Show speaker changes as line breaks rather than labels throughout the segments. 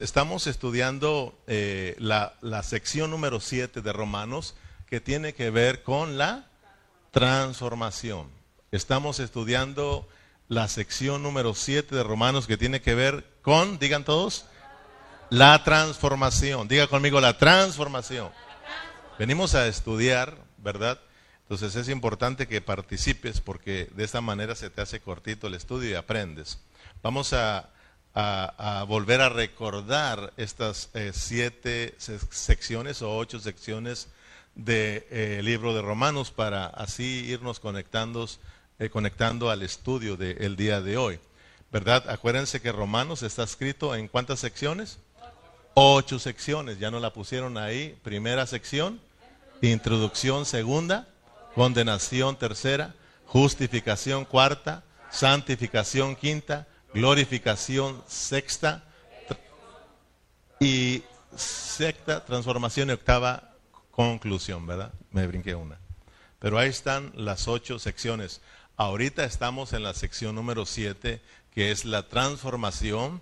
Estamos estudiando eh, la, la sección número 7 de Romanos que tiene que ver con la transformación. Estamos estudiando la sección número 7 de Romanos que tiene que ver con, digan todos, la transformación. Diga conmigo la transformación. Venimos a estudiar, ¿verdad? Entonces es importante que participes porque de esta manera se te hace cortito el estudio y aprendes. Vamos a a, volver a recordar estas eh, siete secciones o ocho secciones del de, eh, libro de Romanos para así irnos conectando, eh, conectando al estudio del día de hoy. ¿Verdad? Acuérdense que Romanos está escrito en cuántas secciones? Ocho secciones, ya no la pusieron ahí. Primera sección, introducción segunda, condenación tercera, justificación cuarta, santificación quinta, glorificación sexta y sexta transformación y octava conclusión, ¿verdad? Me brinqué una. Pero ahí están las ocho secciones. Ahorita estamos en la sección número siete, que es la transformación.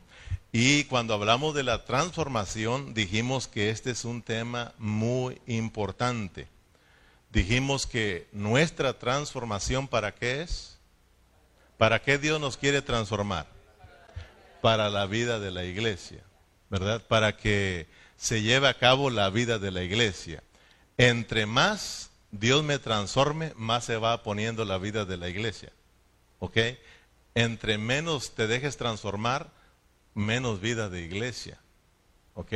Y cuando hablamos de la transformación, dijimos que este es un tema muy importante. Dijimos que nuestra transformación, ¿para qué es? ¿Para qué Dios nos quiere transformar? Para la vida de la iglesia, ¿verdad? Para que se lleve a cabo la vida de la iglesia. Entre más Dios me transforme, más se va poniendo la vida de la iglesia. ¿Ok? Entre menos te dejes transformar, menos vida de iglesia. ¿Ok?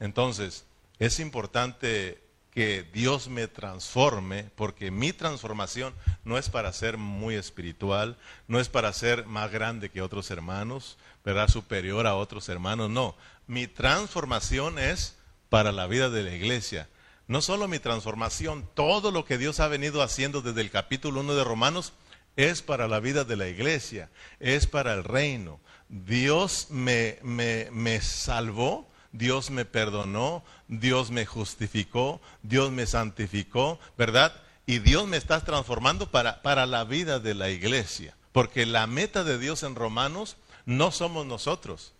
Entonces, es importante que Dios me transforme, porque mi transformación no es para ser muy espiritual, no es para ser más grande que otros hermanos, ¿verdad? Superior a otros hermanos, no. Mi transformación es para la vida de la iglesia. No solo mi transformación, todo lo que Dios ha venido haciendo desde el capítulo 1 de Romanos es para la vida de la iglesia, es para el reino. Dios me, me, me salvó Dios me perdonó, Dios me justificó, Dios me santificó, ¿verdad? Y Dios me está transformando para, para la vida de la iglesia. Porque la meta de Dios en Romanos no somos nosotros.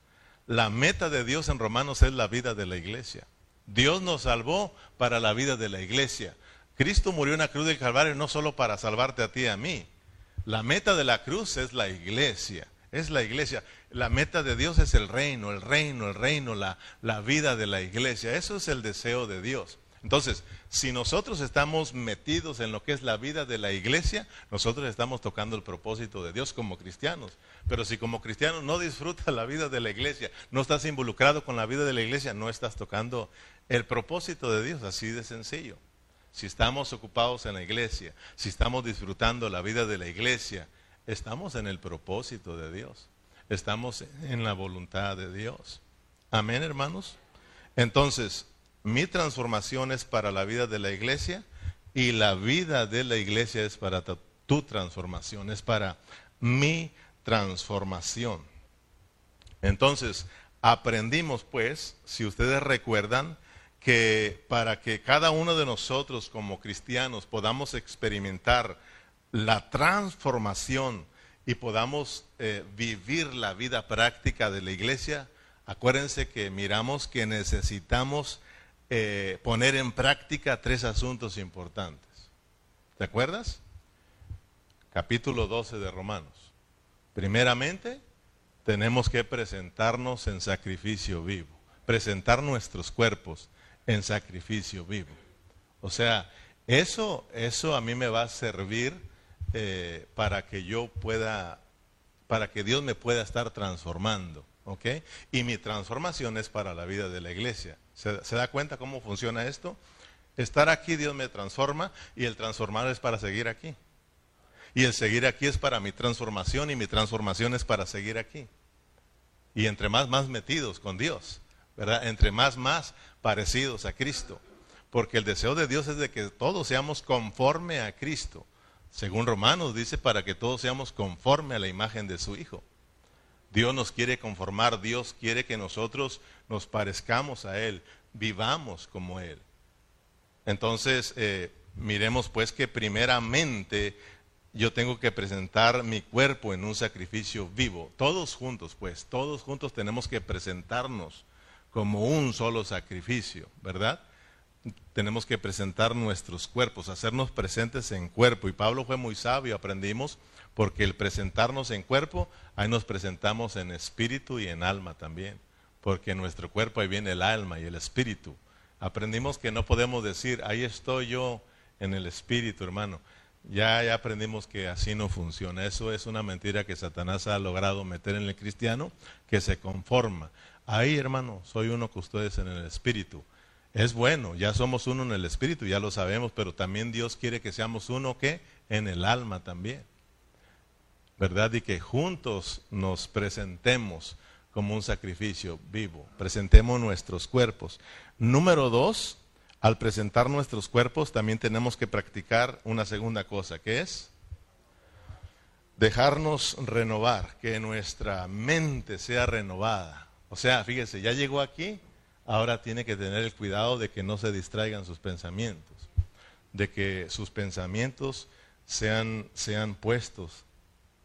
La meta de Dios en Romanos es la vida de la iglesia. Dios nos salvó para la vida de la iglesia. Cristo murió en la cruz del Calvario no solo para salvarte a ti y a mí. La meta de la cruz es la iglesia es la iglesia. La meta de Dios es el reino, el reino, el reino, la, la vida de la iglesia. Eso es el deseo de Dios. Entonces, si nosotros estamos metidos en lo que es la vida de la iglesia, nosotros estamos tocando el propósito de Dios como cristianos. Pero si como cristiano no disfrutas la vida de la iglesia, no estás involucrado con la vida de la iglesia, no estás tocando el propósito de Dios, así de sencillo. Si estamos ocupados en la iglesia, si estamos disfrutando la vida de la iglesia, Estamos en el propósito de Dios. Estamos en la voluntad de Dios. Amén, hermanos. Entonces, mi transformación es para la vida de la iglesia y la vida de la iglesia es para tu transformación, es para mi transformación. Entonces, aprendimos pues, si ustedes recuerdan, que para que cada uno de nosotros como cristianos podamos experimentar la transformación y podamos eh, vivir la vida práctica de la iglesia, acuérdense que miramos que necesitamos eh, poner en práctica tres asuntos importantes. ¿Te acuerdas? Capítulo 12 de Romanos. Primeramente, tenemos que presentarnos en sacrificio vivo, presentar nuestros cuerpos en sacrificio vivo. O sea, eso, eso a mí me va a servir eh, para que yo pueda, para que Dios me pueda estar transformando. ¿Ok? Y mi transformación es para la vida de la iglesia. ¿Se, da cuenta cómo funciona esto? Estar aquí Dios me transforma y el transformar es para seguir aquí. Y el seguir aquí es para mi transformación y mi transformación es para seguir aquí. Y entre más, más metidos con Dios, ¿verdad? Entre más, más parecidos a Cristo. Porque el deseo de Dios es de que todos seamos conforme a Cristo. Según Romanos dice, para que todos seamos conforme a la imagen de su Hijo. Dios nos quiere conformar, Dios quiere que nosotros nos parezcamos a Él, vivamos como Él. Entonces, eh, miremos pues que primeramente yo tengo que presentar mi cuerpo en un sacrificio vivo. Todos juntos, pues, todos juntos tenemos que presentarnos como un solo sacrificio, ¿verdad? Tenemos que presentar nuestros cuerpos, hacernos presentes en cuerpo. Y Pablo fue muy sabio, aprendimos, porque el presentarnos en cuerpo, ahí nos presentamos en espíritu y en alma también, porque en nuestro cuerpo ahí viene el alma y el espíritu. Aprendimos que no podemos decir, ahí estoy yo en el espíritu, hermano. Ya, ya aprendimos que así no funciona. Eso es una mentira que Satanás ha logrado meter en el cristiano, que se conforma. Ahí, hermano, soy uno con ustedes en el Espíritu. Es bueno, ya somos uno en el Espíritu, ya lo sabemos, pero también Dios quiere que seamos uno que en el alma también. ¿Verdad? Y que juntos nos presentemos como un sacrificio vivo, presentemos nuestros cuerpos. Número dos, al presentar nuestros cuerpos también tenemos que practicar una segunda cosa, que es dejarnos renovar, que nuestra mente sea renovada. O sea, fíjese, ya llegó aquí, ahora tiene que tener el cuidado de que no se distraigan sus pensamientos, de que sus pensamientos sean, sean puestos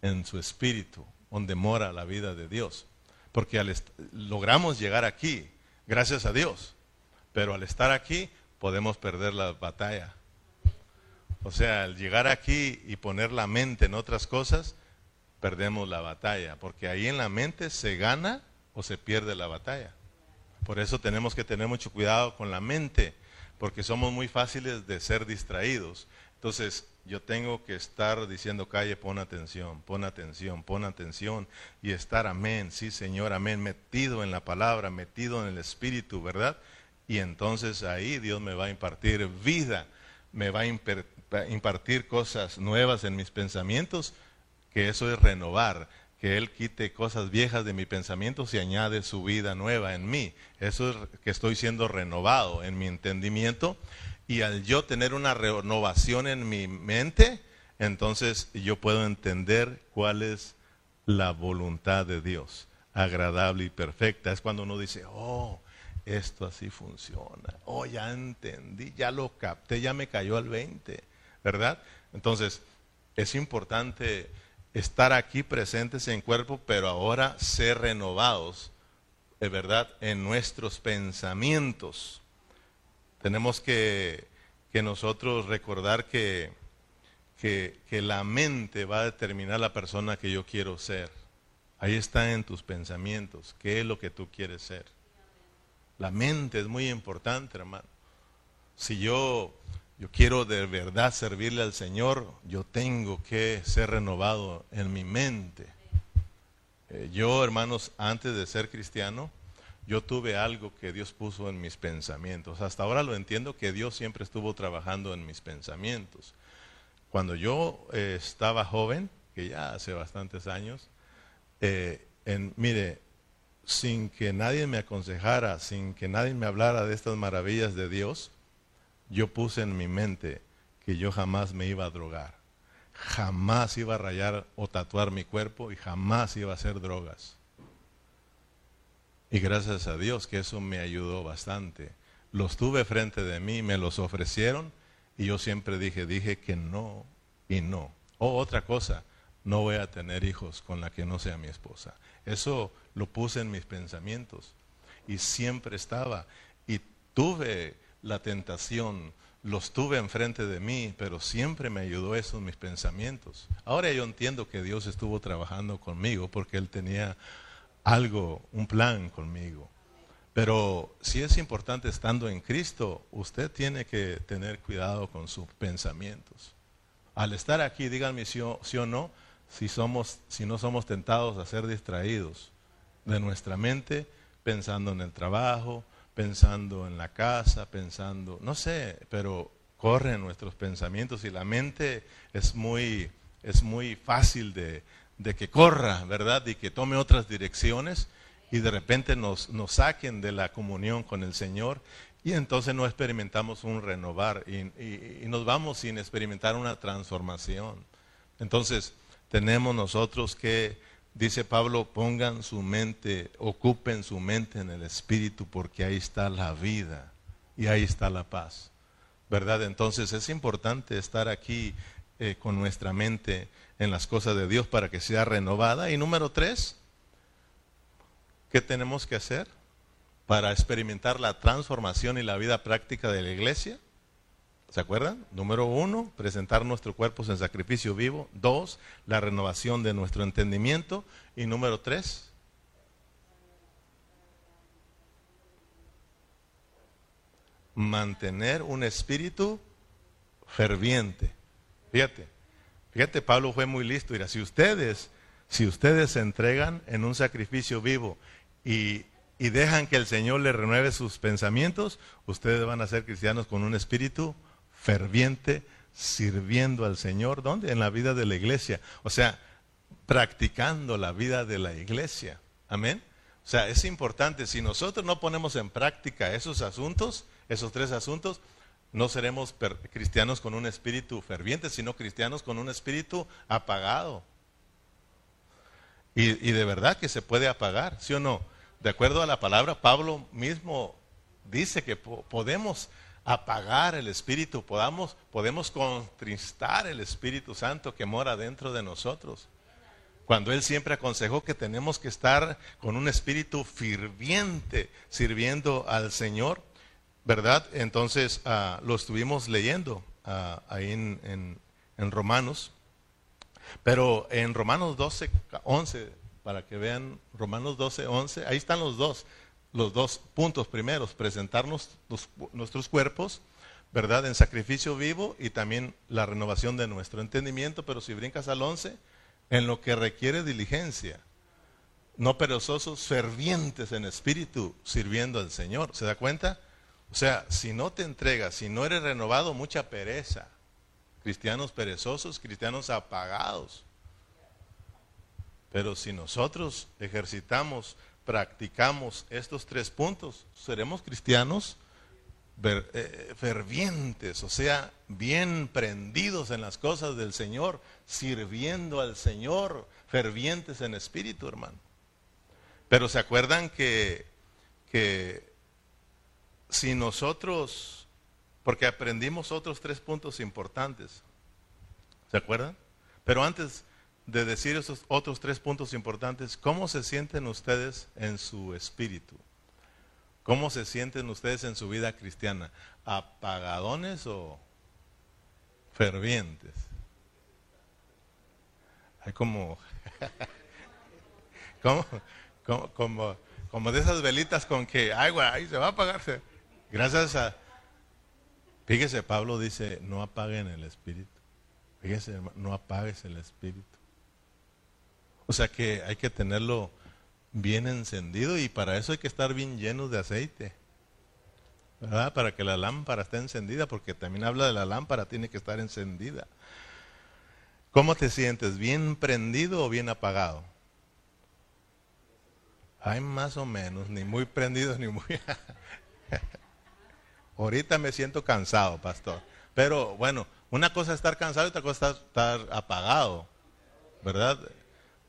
en su espíritu, donde mora la vida de Dios. Porque al logramos llegar aquí, gracias a Dios, pero al estar aquí podemos perder la batalla. O sea, al llegar aquí y poner la mente en otras cosas, perdemos la batalla, porque ahí en la mente se gana o se pierde la batalla. Por eso tenemos que tener mucho cuidado con la mente, porque somos muy fáciles de ser distraídos. Entonces, yo tengo que estar diciendo, calle, pon atención, pon atención, pon atención, y estar, amén, sí Señor, amén, metido en la palabra, metido en el Espíritu, ¿verdad? Y entonces ahí Dios me va a impartir vida, me va a impartir cosas nuevas en mis pensamientos, que eso es renovar que Él quite cosas viejas de mi pensamiento y añade su vida nueva en mí. Eso es que estoy siendo renovado en mi entendimiento. Y al yo tener una renovación en mi mente, entonces yo puedo entender cuál es la voluntad de Dios, agradable y perfecta. Es cuando uno dice, oh, esto así funciona. Oh, ya entendí, ya lo capté, ya me cayó al 20, ¿verdad? Entonces, es importante estar aquí presentes en cuerpo, pero ahora ser renovados, de verdad, en nuestros pensamientos. Tenemos que, que nosotros recordar que, que, que la mente va a determinar la persona que yo quiero ser. Ahí está en tus pensamientos, qué es lo que tú quieres ser. La mente es muy importante, hermano. Si yo yo quiero de verdad servirle al Señor, yo tengo que ser renovado en mi mente. Eh, yo, hermanos, antes de ser cristiano, yo tuve algo que Dios puso en mis pensamientos. Hasta ahora lo entiendo que Dios siempre estuvo trabajando en mis pensamientos. Cuando yo eh, estaba joven, que ya hace bastantes años, eh, en, mire, sin que nadie me aconsejara, sin que nadie me hablara de estas maravillas de Dios, yo puse en mi mente que yo jamás me iba a drogar, jamás iba a rayar o tatuar mi cuerpo y jamás iba a hacer drogas. Y gracias a Dios que eso me ayudó bastante. Los tuve frente de mí, me los ofrecieron y yo siempre dije, dije que no y no. O otra cosa, no voy a tener hijos con la que no sea mi esposa. Eso lo puse en mis pensamientos y siempre estaba. Y tuve la tentación, los tuve enfrente de mí, pero siempre me ayudó eso en mis pensamientos. Ahora yo entiendo que Dios estuvo trabajando conmigo porque Él tenía algo, un plan conmigo. Pero si es importante estando en Cristo, usted tiene que tener cuidado con sus pensamientos. Al estar aquí, díganme si, sí o no, si, somos, si no somos tentados a ser distraídos de nuestra mente pensando en el trabajo, pensando en la casa, pensando, no sé, pero corren nuestros pensamientos y la mente es muy, es muy fácil de, de que corra, ¿verdad? Y que tome otras direcciones y de repente nos, nos saquen de la comunión con el Señor y entonces no experimentamos un renovar y, y, nos vamos sin experimentar una transformación. Entonces tenemos nosotros que Dice Pablo, pongan su mente, ocupen su mente en el Espíritu porque ahí está la vida y ahí está la paz. ¿Verdad? Entonces es importante estar aquí eh, con nuestra mente en las cosas de Dios para que sea renovada. Y número tres, ¿qué tenemos que hacer? para experimentar la transformación y la vida práctica de la iglesia. ¿Se acuerdan? Número uno, presentar nuestros cuerpos en sacrificio vivo. Dos, la renovación de nuestro entendimiento. Y número tres, mantener un espíritu ferviente. Fíjate, fíjate, Pablo fue muy listo. Mira, si ustedes, si ustedes se entregan en un sacrificio vivo y, y dejan que el Señor les renueve sus pensamientos, ustedes van a ser cristianos con un espíritu ferviente, sirviendo al Señor. ¿Dónde? En la vida de la iglesia. O sea, practicando la vida de la iglesia. Amén. O sea, es importante, si nosotros no ponemos en práctica esos asuntos, esos tres asuntos, no seremos cristianos con un espíritu ferviente, sino cristianos con un espíritu apagado. Y, de verdad que se puede apagar, ¿sí o no? De acuerdo a la palabra, Pablo mismo dice que podemos apagar el espíritu, podamos, podemos contristar el Espíritu Santo que mora dentro de nosotros. Cuando Él siempre aconsejó que tenemos que estar con un espíritu ferviente sirviendo al Señor. ¿verdad? Entonces ah, lo estuvimos leyendo ah, ahí en, Romanos, pero en Romanos 12, 11, para que vean Romanos 12, 11, ahí están los dos, los dos puntos primeros, presentarnos nuestros cuerpos, ¿verdad? En sacrificio vivo y también la renovación de nuestro entendimiento, pero si brincas al 11, en lo que requiere diligencia, no perezosos, fervientes en espíritu, sirviendo al Señor. ¿Se da cuenta? O sea, si no te entregas, si no eres renovado, mucha pereza. Cristianos perezosos, cristianos apagados. Pero si nosotros ejercitamos, practicamos estos tres puntos, seremos cristianos eh, fervientes, o sea, bien prendidos en las cosas del Señor, sirviendo al Señor, fervientes en espíritu, hermano. Pero se acuerdan que, que si nosotros, porque aprendimos otros tres puntos importantes, ¿se acuerdan? Pero antes de decir esos otros tres puntos importantes, ¿cómo se sienten ustedes en su espíritu? ¿Cómo se sienten ustedes en su vida cristiana? ¿Apagadones o fervientes? Hay como, como, como, como, de esas velitas con que, ay, güey, se va a apagarse. Gracias a... Fíjese, Pablo dice, no apaguen el espíritu. Fíjese, no apagues el espíritu. O sea que hay que tenerlo bien encendido y para eso hay que estar bien llenos de aceite. ¿Verdad? Para que la lámpara esté encendida, porque también habla de la lámpara, tiene que estar encendida. ¿Cómo te sientes? ¿Bien prendido o bien apagado? Hay más o menos, ni muy prendido ni muy... Ahorita me siento cansado, pastor. Pero bueno, una cosa es estar cansado y otra cosa es estar, apagado, ¿verdad?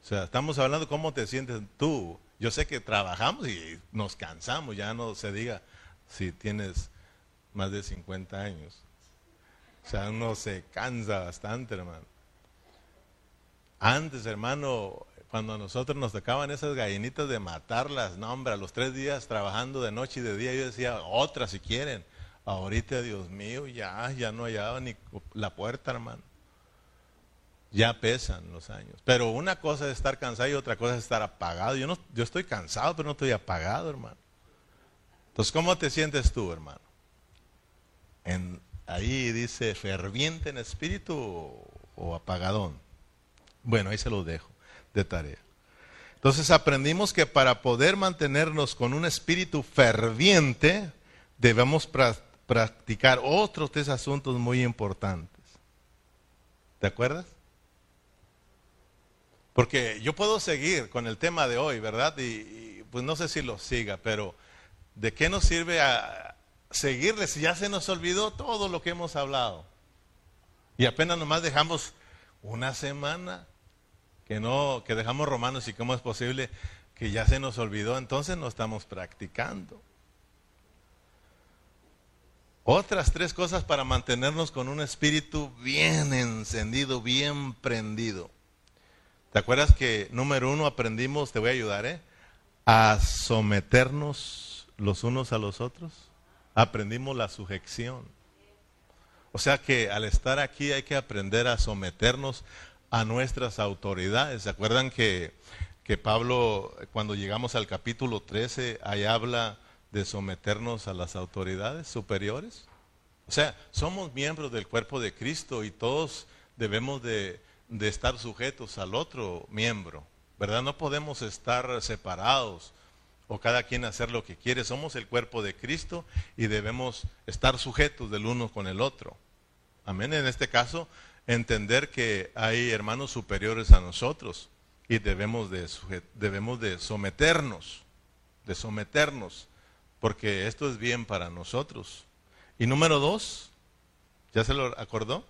O sea, estamos hablando cómo te sientes tú. Yo sé que trabajamos y nos cansamos, ya no se diga si tienes más de 50 años. O sea, uno se cansa bastante, hermano. Antes, hermano, cuando a nosotros nos tocaban esas gallinitas de matarlas, no, hombre, a los tres días trabajando de noche y de día, yo decía, otras si quieren. Ahorita, Dios mío, ya, ya no hallaba ni la puerta, hermano. Ya pesan los años. Pero una cosa es estar cansado y otra cosa es estar apagado. Yo, no, yo estoy cansado, pero no estoy apagado, hermano. Entonces, ¿cómo te sientes tú, hermano? Ahí dice ferviente en espíritu o, o apagadón. Bueno, ahí se lo dejo de tarea. Entonces aprendimos que para poder mantenernos con un espíritu ferviente, debemos practicar otros tres asuntos muy importantes. ¿Te acuerdas? Porque yo puedo seguir con el tema de hoy, ¿verdad? Y, pues no sé si lo siga, pero ¿de qué nos sirve a seguirle si ya se nos olvidó todo lo que hemos hablado? Y apenas nomás dejamos una semana que no, que dejamos romanos y cómo es posible que ya se nos olvidó, entonces no estamos practicando. Otras tres cosas para mantenernos con un espíritu bien encendido, bien prendido. ¿Te acuerdas que número uno aprendimos, te voy a ayudar, ¿eh? A someternos los unos a los otros. Aprendimos la sujeción. O sea que al estar aquí hay que aprender a someternos a nuestras autoridades. ¿Se acuerdan que, que Pablo, cuando llegamos al capítulo 13, ahí habla de someternos a las autoridades superiores? O sea, somos miembros del cuerpo de Cristo y todos debemos de, de estar sujetos al otro miembro, ¿verdad? No podemos estar separados o cada quien hacer lo que quiere. Somos el cuerpo de Cristo y debemos estar sujetos del uno con el otro. Amén. En este caso, entender que hay hermanos superiores a nosotros y debemos de, debemos de someternos, de someternos, porque esto es bien para nosotros. Y número dos, ¿ya se lo acordó?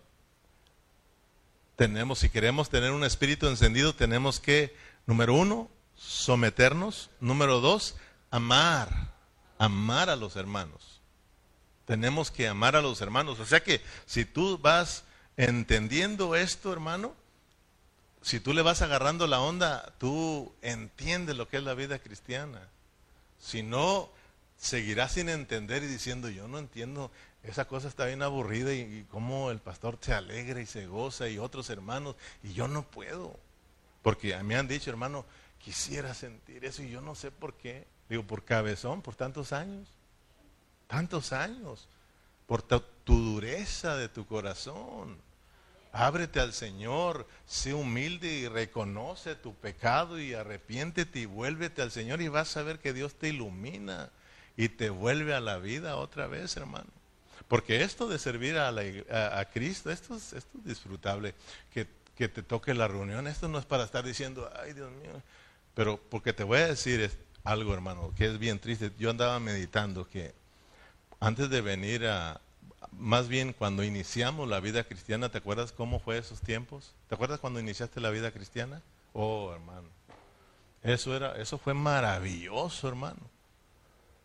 Tenemos, si queremos tener un espíritu encendido, tenemos que, número uno, someternos. Número dos, amar, amar a los hermanos. Tenemos que amar a los hermanos. O sea que si tú vas entendiendo esto, hermano, si tú le vas agarrando la onda, tú entiendes lo que es la vida cristiana. Si no, seguirás sin entender y diciendo, yo no entiendo, esa cosa está bien aburrida y, cómo el pastor se alegra y se goza y otros hermanos, y yo no puedo. Porque me han dicho, hermano, quisiera sentir eso y yo no sé por qué. Digo, por cabezón, por tantos años. Tantos años. Por tu, dureza de tu corazón. Ábrete al Señor, sé humilde y reconoce tu pecado y arrepiéntete y vuélvete al Señor y vas a ver que Dios te ilumina y te vuelve a la vida otra vez, hermano. Porque esto de servir a, a, Cristo, esto es, esto es disfrutable. Que, que, te toque la reunión, esto no es para estar diciendo, ay Dios mío, pero porque te voy a decir algo, hermano, que es bien triste. Yo andaba meditando que antes de venir a, más bien cuando iniciamos la vida cristiana, ¿te acuerdas cómo fue esos tiempos? ¿Te acuerdas cuando iniciaste la vida cristiana? Oh, hermano. Eso era, eso fue maravilloso, hermano.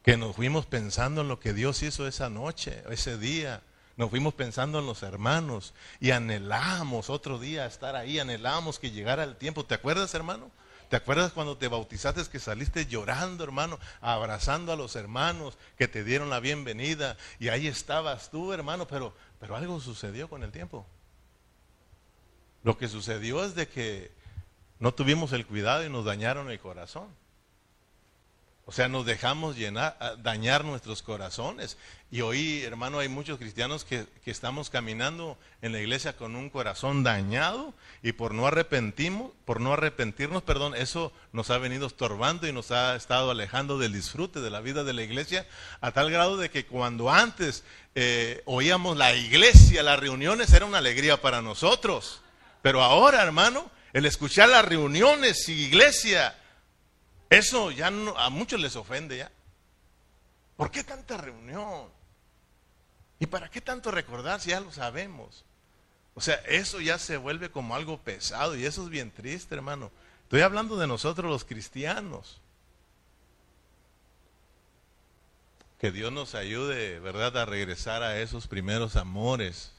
Que nos fuimos pensando en lo que Dios hizo esa noche, ese día. Nos fuimos pensando en los hermanos y anhelamos otro día estar ahí, anhelamos que llegara el tiempo. ¿Te acuerdas, hermano? ¿Te acuerdas cuando te bautizaste que saliste llorando, hermano, abrazando a los hermanos que te dieron la bienvenida y ahí estabas tú, hermano, pero, pero algo sucedió con el tiempo. Lo que sucedió es de que no tuvimos el cuidado y nos dañaron el corazón. O sea, nos dejamos llenar, dañar nuestros corazones. Y hoy, hermano, hay muchos cristianos que, estamos caminando en la iglesia con un corazón dañado y por no arrepentimos, por no arrepentirnos, perdón, eso nos ha venido estorbando y nos ha estado alejando del disfrute de la vida de la iglesia a tal grado de que cuando antes eh, oíamos la iglesia, las reuniones, era una alegría para nosotros. Pero ahora, hermano, el escuchar las reuniones y iglesia eso ya a muchos les ofende ya. ¿Por qué tanta reunión? ¿Y para qué tanto recordar si ya lo sabemos? O sea, eso ya se vuelve como algo pesado y eso es bien triste, hermano. Estoy hablando de nosotros los cristianos. Que Dios nos ayude, ¿verdad?, a regresar a esos primeros amores.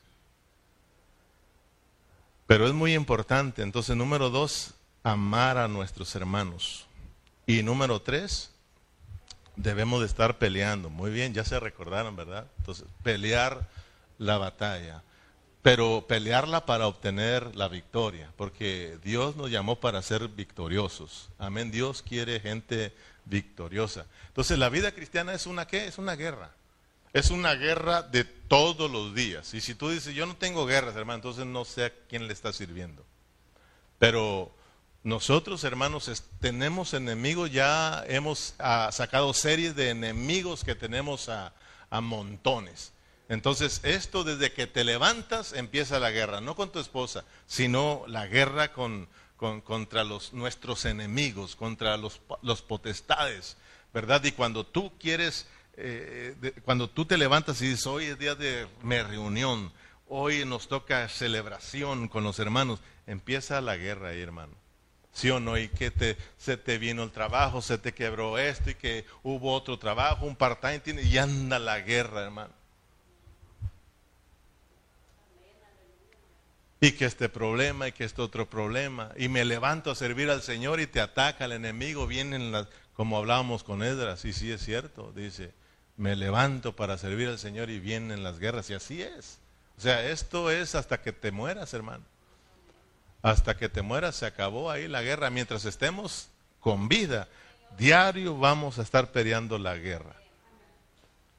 Pero es muy importante, entonces, número dos, amar a nuestros hermanos. Y número tres, debemos de estar peleando. Muy bien, ya se recordaron, ¿verdad? Entonces, pelear la batalla, pero pelearla para obtener la victoria, porque Dios nos llamó para ser victoriosos. Amén, Dios quiere gente victoriosa. Entonces, la vida cristiana es una qué? Es una guerra. Es una guerra de todos los días. Y si tú dices, yo no tengo guerras, hermano, entonces no sé a quién le está sirviendo. Pero nosotros, hermanos, tenemos enemigos, ya hemos ah, sacado series de enemigos que tenemos a, montones. Entonces, esto desde que te levantas empieza la guerra, no con tu esposa, sino la guerra con, contra los, nuestros enemigos, contra los, los potestades, ¿verdad? Y cuando tú quieres, eh, cuando tú te levantas y dices, hoy es día de reunión, hoy nos toca celebración con los hermanos, empieza la guerra ahí, hermano. ¿Sí o no? Y que te, se te vino el trabajo, se te quebró esto y que hubo otro trabajo, un part-time, y anda la guerra, hermano. Y que este problema y que este otro problema. Y me levanto a servir al Señor y te ataca el enemigo, vienen las como hablábamos con Edras, y sí es cierto, dice, me levanto para servir al Señor y vienen las guerras, y así es. O sea, esto es hasta que te mueras, hermano. Hasta que te mueras se acabó ahí la guerra. Mientras estemos con vida, diario vamos a estar peleando la guerra.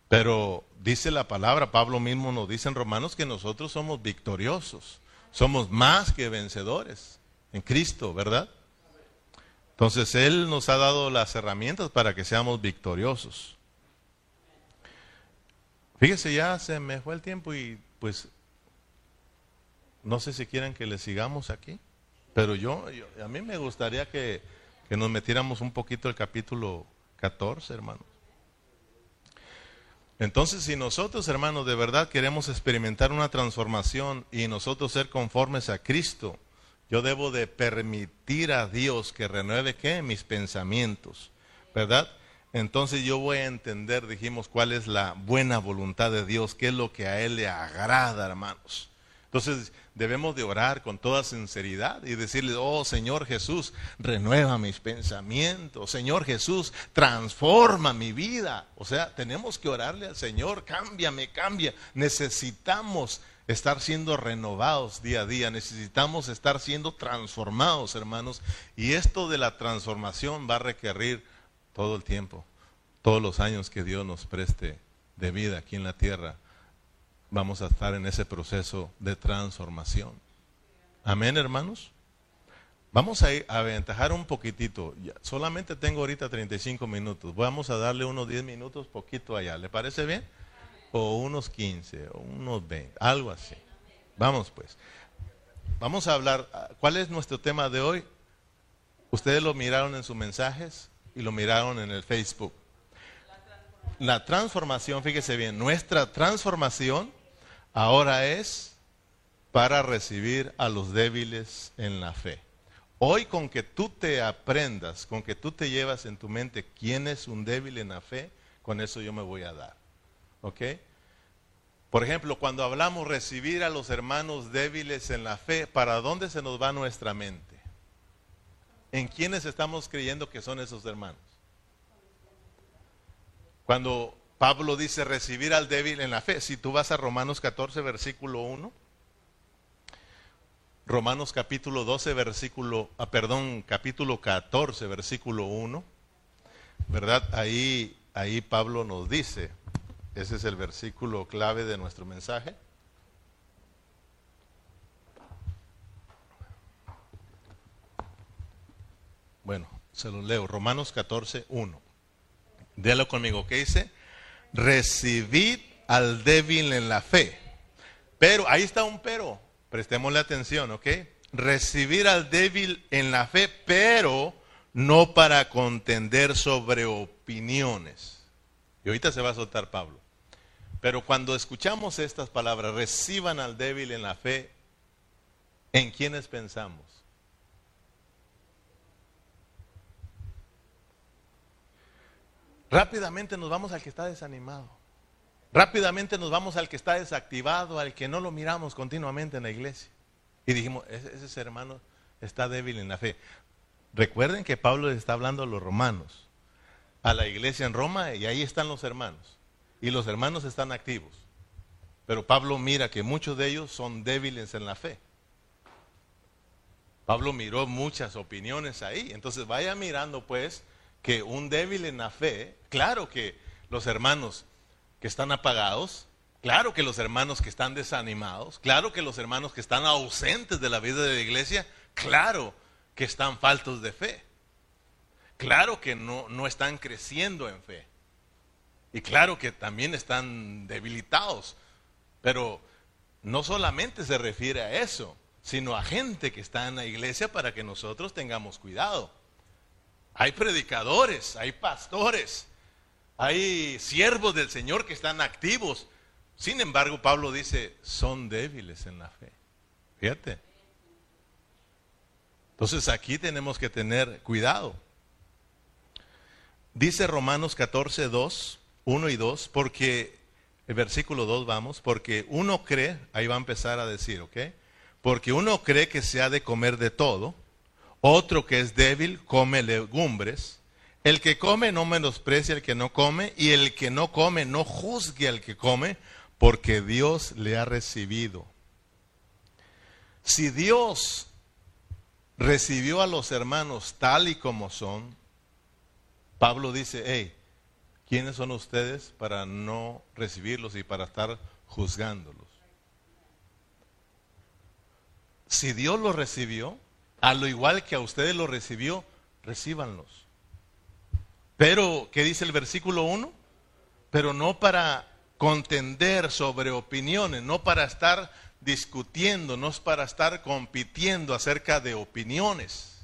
Pero dice la palabra, Pablo mismo nos dice en Romanos que nosotros somos victoriosos, somos más que vencedores en Cristo, ¿verdad? Entonces Él nos ha dado las herramientas para que seamos victoriosos. Fíjese, ya se me fue el tiempo y pues no sé si quieren que le sigamos aquí, pero yo, a mí me gustaría que, que nos metiéramos un poquito el capítulo 14, hermanos. Entonces, si nosotros, hermanos, de verdad queremos experimentar una transformación y nosotros ser conformes a Cristo, yo debo de permitir a Dios que renueve qué? Mis pensamientos, ¿verdad? Entonces yo voy a entender, dijimos, cuál es la buena voluntad de Dios, qué es lo que a Él le agrada, hermanos. Entonces debemos de orar con toda sinceridad y decirle, oh Señor Jesús, renueva mis pensamientos, Señor Jesús, transforma mi vida. O sea, tenemos que orarle al Señor, cámbiame, cambia. Necesitamos estar siendo renovados día a día, necesitamos estar siendo transformados, hermanos. Y esto de la transformación va a requerir todo el tiempo, todos los años que Dios nos preste de vida aquí en la tierra vamos a estar en ese proceso de transformación. Amén, hermanos. Vamos a, aventajar un poquitito. solamente tengo ahorita 35 minutos. Vamos a darle unos 10 minutos, poquito allá. ¿Le parece bien? O unos 15, o unos 20, algo así. Vamos pues. Vamos a hablar. ¿Cuál es nuestro tema de hoy? Ustedes lo miraron en sus mensajes y lo miraron en el Facebook. La transformación, fíjese bien, nuestra transformación ahora es para recibir a los débiles en la fe. Hoy con que tú te aprendas, con que tú te llevas en tu mente quién es un débil en la fe, con eso yo me voy a dar. ¿Ok? Por ejemplo, cuando hablamos recibir a los hermanos débiles en la fe, ¿para dónde se nos va nuestra mente? ¿En quiénes estamos creyendo que son esos hermanos? Cuando Pablo dice recibir al débil en la fe. Si tú vas a Romanos 14, versículo 1. Romanos capítulo 12, versículo, ah, perdón, capítulo 14, versículo 1. ¿Verdad? Ahí, ahí Pablo nos dice, ese es el versículo clave de nuestro mensaje. Bueno, se lo leo. Romanos 14, 1. Délo conmigo. ¿Qué dice? Recibid al débil en la fe. Pero, ahí está un pero, prestémosle atención, ¿ok? Recibir al débil en la fe, pero no para contender sobre opiniones. Y ahorita se va a soltar Pablo. Pero cuando escuchamos estas palabras, reciban al débil en la fe, ¿en quiénes pensamos? Rápidamente nos vamos al que está desanimado. Rápidamente nos vamos al que está desactivado, al que no lo miramos continuamente en la iglesia. Y dijimos, ese, hermano está débil en la fe. Recuerden que Pablo está hablando a los romanos, a la iglesia en Roma, y ahí están los hermanos. Y los hermanos están activos. Pero Pablo mira que muchos de ellos son débiles en la fe. Pablo miró muchas opiniones ahí. Entonces vaya mirando pues que un débil en la fe, claro que los hermanos que están apagados, claro que los hermanos que están desanimados, claro que los hermanos que están ausentes de la vida de la iglesia, claro que están faltos de fe, claro que no, no están creciendo en fe. Y claro que también están debilitados, pero no solamente se refiere a eso, sino a gente que está en la iglesia para que nosotros tengamos cuidado. Hay predicadores, hay pastores, hay siervos del Señor que están activos. Sin embargo, Pablo dice, son débiles en la fe. Fíjate. Entonces aquí tenemos que tener cuidado. Dice Romanos 14, 2, 1 y 2, porque el versículo 2 vamos, porque uno cree, ahí va a empezar a decir, ¿ok? Porque uno cree que se ha de comer de todo, otro que es débil come legumbres. El que come no menosprecia al que no come, y el que no come no juzgue al que come, porque Dios le ha recibido. Si Dios recibió a los hermanos tal y como son, Pablo dice, hey, ¿quiénes son ustedes para no recibirlos y para estar juzgándolos? Si Dios los recibió, a lo igual que a ustedes los recibió, recíbanlos. Pero, ¿qué dice el versículo 1? Pero no para contender sobre opiniones, no para estar discutiendo, no es para estar compitiendo acerca de opiniones.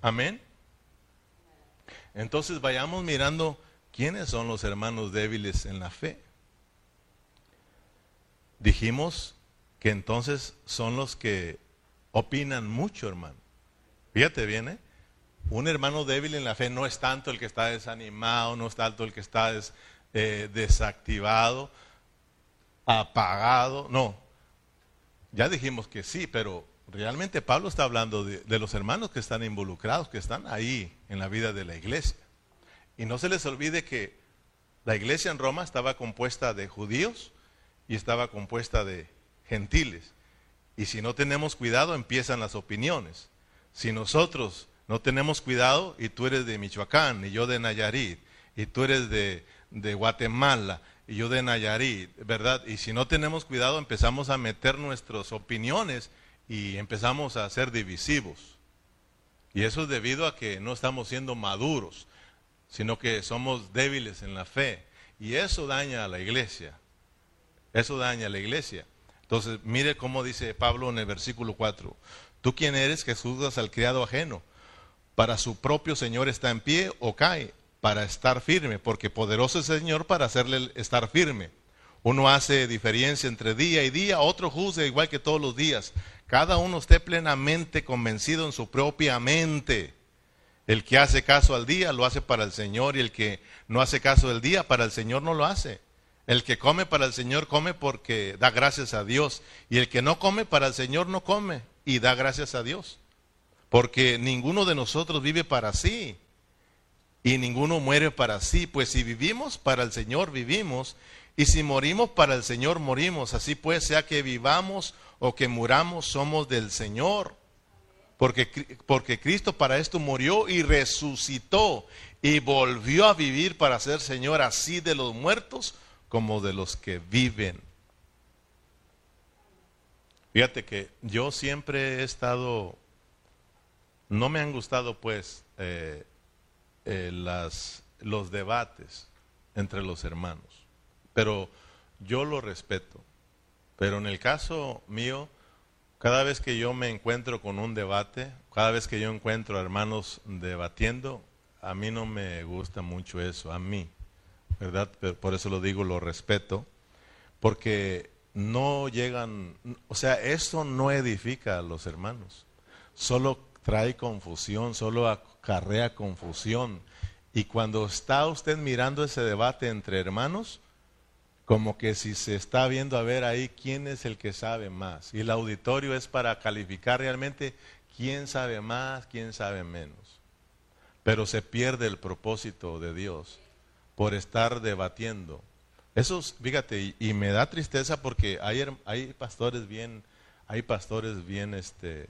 Amén. Entonces vayamos mirando quiénes son los hermanos débiles en la fe. Dijimos que entonces son los que opinan mucho, hermano. Fíjate bien, ¿eh? Un hermano débil en la fe no es tanto el que está desanimado, no es tanto el que está eh, desactivado, apagado, no. Ya dijimos que sí, pero realmente Pablo está hablando de, de los hermanos que están involucrados, que están ahí en la vida de la iglesia. Y no se les olvide que la iglesia en Roma estaba compuesta de judíos y estaba compuesta de gentiles. Y si no tenemos cuidado, empiezan las opiniones. Si nosotros no tenemos cuidado, y tú eres de Michoacán, y yo de Nayarit, y tú eres de, Guatemala, y yo de Nayarit, ¿verdad? Y si no tenemos cuidado, empezamos a meter nuestras opiniones y empezamos a ser divisivos. Y eso es debido a que no estamos siendo maduros, sino que somos débiles en la fe. Y eso daña a la iglesia. Eso daña a la iglesia. Entonces, mire cómo dice Pablo en el versículo 4. ¿Tú quién eres que juzgas al criado ajeno? Para su propio Señor está en pie o cae, para estar firme, porque poderoso es el Señor para hacerle estar firme. Uno hace diferencia entre día y día, otro juzga igual que todos los días. Cada uno esté plenamente convencido en su propia mente. El que hace caso al día lo hace para el Señor y el que no hace caso del día para el Señor no lo hace. El que come para el Señor come porque da gracias a Dios. Y el que no come para el Señor no come y da gracias a Dios. Porque ninguno de nosotros vive para sí. Y ninguno muere para sí. Pues si vivimos para el Señor, vivimos. Y si morimos para el Señor, morimos. Así pues, sea que vivamos o que muramos, somos del Señor. Porque, porque Cristo para esto murió y resucitó y volvió a vivir para ser Señor así de los muertos como de los que viven. Fíjate que yo siempre he estado, no me han gustado pues eh, eh, los debates entre los hermanos, pero yo lo respeto. Pero en el caso mío, cada vez que yo me encuentro con un debate, cada vez que yo encuentro hermanos debatiendo, a mí no me gusta mucho eso, a mí. ¿Verdad? Por eso lo digo, lo respeto, porque no llegan, o sea, eso no edifica a los hermanos, solo trae confusión, solo acarrea confusión. Y cuando está usted mirando ese debate entre hermanos, como que si se está viendo a ver ahí quién es el que sabe más. Y el auditorio es para calificar realmente quién sabe más, quién sabe menos. Pero se pierde el propósito de Dios por estar debatiendo. Eso, fíjate, y, me da tristeza porque hay, hay pastores bien, hay pastores bien, este,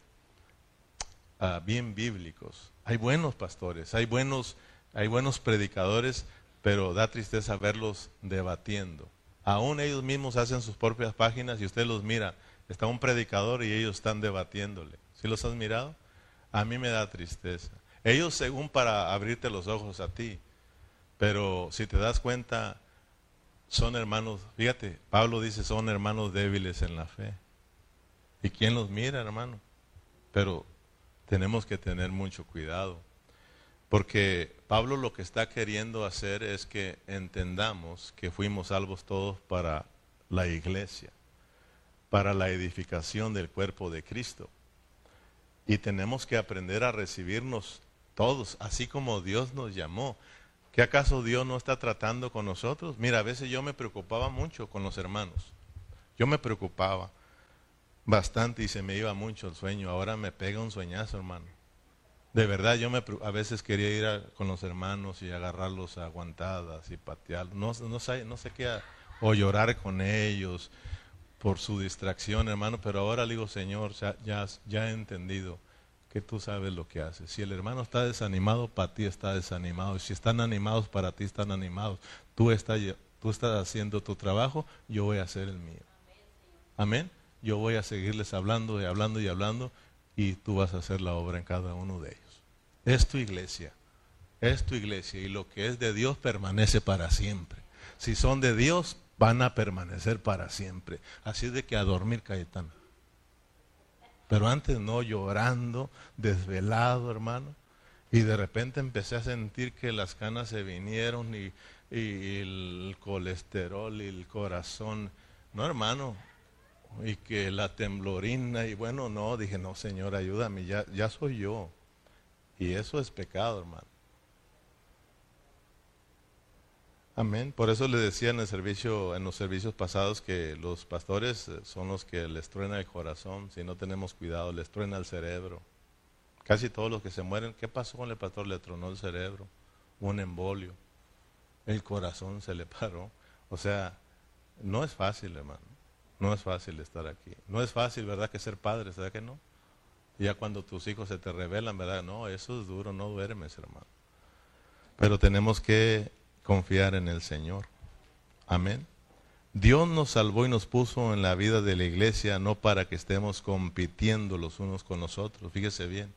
ah, bien bíblicos. Hay buenos pastores, hay buenos, hay buenos predicadores, pero da tristeza verlos debatiendo. Aún ellos mismos hacen sus propias páginas y usted los mira. Está un predicador y ellos están debatiéndole. ¿Sí los has mirado? A mí me da tristeza. Ellos según para abrirte los ojos a ti, pero si te das cuenta, son hermanos, fíjate, Pablo dice, son hermanos débiles en la fe. ¿Y quién los mira, hermano? Pero tenemos que tener mucho cuidado. Porque Pablo lo que está queriendo hacer es que entendamos que fuimos salvos todos para la iglesia, para la edificación del cuerpo de Cristo. Y tenemos que aprender a recibirnos todos, así como Dios nos llamó. ¿Qué acaso Dios no está tratando con nosotros? Mira, a veces yo me preocupaba mucho con los hermanos. Yo me preocupaba bastante y se me iba mucho el sueño. Ahora me pega un sueñazo, hermano. De verdad, yo me, a veces quería ir con los hermanos y agarrarlos a aguantadas y patearlos. No, sé, qué, o llorar con ellos por su distracción, hermano. Pero ahora le digo, Señor, ya he entendido que tú sabes lo que haces. Si el hermano está desanimado, para ti está desanimado. Si están animados, para ti están animados. Tú estás, haciendo tu trabajo, yo voy a hacer el mío. Amén. Yo voy a seguirles hablando y hablando y hablando y tú vas a hacer la obra en cada uno de ellos. Es tu iglesia, es tu iglesia y lo que es de Dios permanece para siempre. Si son de Dios, van a permanecer para siempre. Así de que a dormir, Cayetano. Pero antes no llorando, desvelado, hermano. Y de repente empecé a sentir que las canas se vinieron y, el colesterol y el corazón. No, hermano, y que la temblorina y bueno, no, dije, no, Señor, ayúdame, ya, ya soy yo. Y eso es pecado, hermano. Amén. Por eso le decía en el servicio, en los servicios pasados que los pastores eh, son los que les truena el corazón. Si no tenemos cuidado, les truena el cerebro. Casi todos los que se mueren, ¿qué pasó con el pastor? Le tronó el cerebro, un embolio, el corazón se le paró. O sea, no es fácil, hermano. No es fácil estar aquí. No es fácil, ¿verdad? Que ser padre, ¿verdad que no? Ya cuando tus hijos se te revelan, ¿verdad? No, eso es duro, no duermes, hermano. Pero tenemos que confiar en el Señor. Amén. Dios nos salvó y nos puso en la vida de la iglesia no para que estemos compitiendo los unos con los otros, fíjese bien,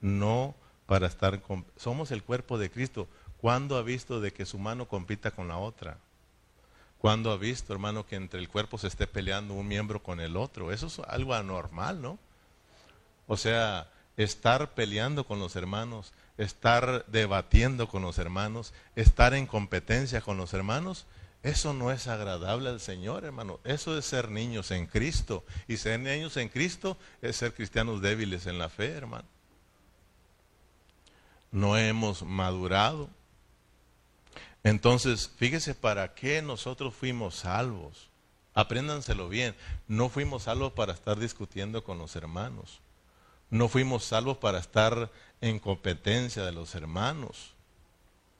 no para estar, somos el cuerpo de Cristo. ¿Cuándo ha visto de que su mano compita con la otra? ¿Cuándo ha visto, hermano, que entre el cuerpo se esté peleando un miembro con el otro? Eso es algo anormal, ¿no? O sea, estar peleando con los hermanos, estar debatiendo con los hermanos, estar en competencia con los hermanos, eso no es agradable al Señor, hermano. Eso es ser niños en Cristo. Y ser niños en Cristo es ser cristianos débiles en la fe, hermano. No hemos madurado. Entonces, fíjese para qué nosotros fuimos salvos. Apréndanselo bien. No fuimos salvos para estar discutiendo con los hermanos. No fuimos salvos para estar en competencia de los hermanos.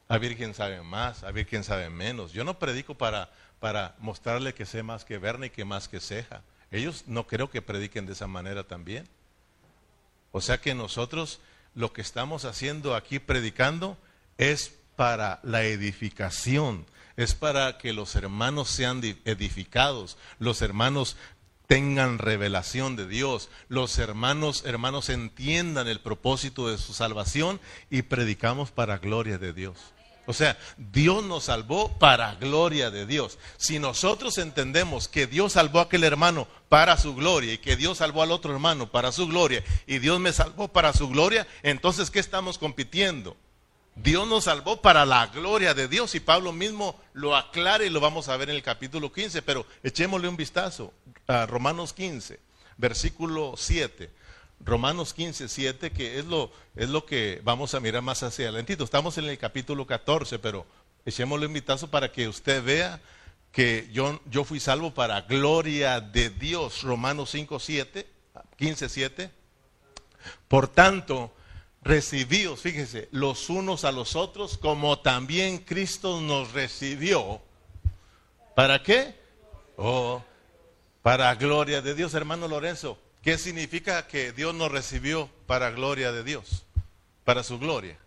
A ver quién sabe más, a ver quién sabe menos. Yo no predico para, para mostrarle que sé más que Verne y que más que Ceja. Ellos no creo que prediquen de esa manera también. O sea que nosotros lo que estamos haciendo aquí predicando es para la edificación, es para que los hermanos sean edificados, los hermanos tengan revelación de Dios, los hermanos, hermanos entiendan el propósito de su salvación y predicamos para gloria de Dios. O sea, Dios nos salvó para gloria de Dios. Si nosotros entendemos que Dios salvó a aquel hermano para su gloria y que Dios salvó al otro hermano para su gloria y Dios me salvó para su gloria, entonces ¿qué estamos compitiendo? Dios nos salvó para la gloria de Dios y Pablo mismo lo aclara y lo vamos a ver en el capítulo 15, pero echémosle un vistazo a Romanos 15, versículo 7. Romanos 15, 7, que es lo, es lo que vamos a mirar más hacia adelante. Estamos en el capítulo 14, pero echémosle un vistazo para que usted vea que yo, yo fui salvo para gloria de Dios. Romanos 5, 7, 15, 7. Por tanto, recibíos, fíjese, los unos a los otros, como también Cristo nos recibió. ¿Para qué? Oh, para gloria de Dios, hermano Lorenzo. ¿Qué significa que Dios nos recibió para gloria de Dios? Para su gloria.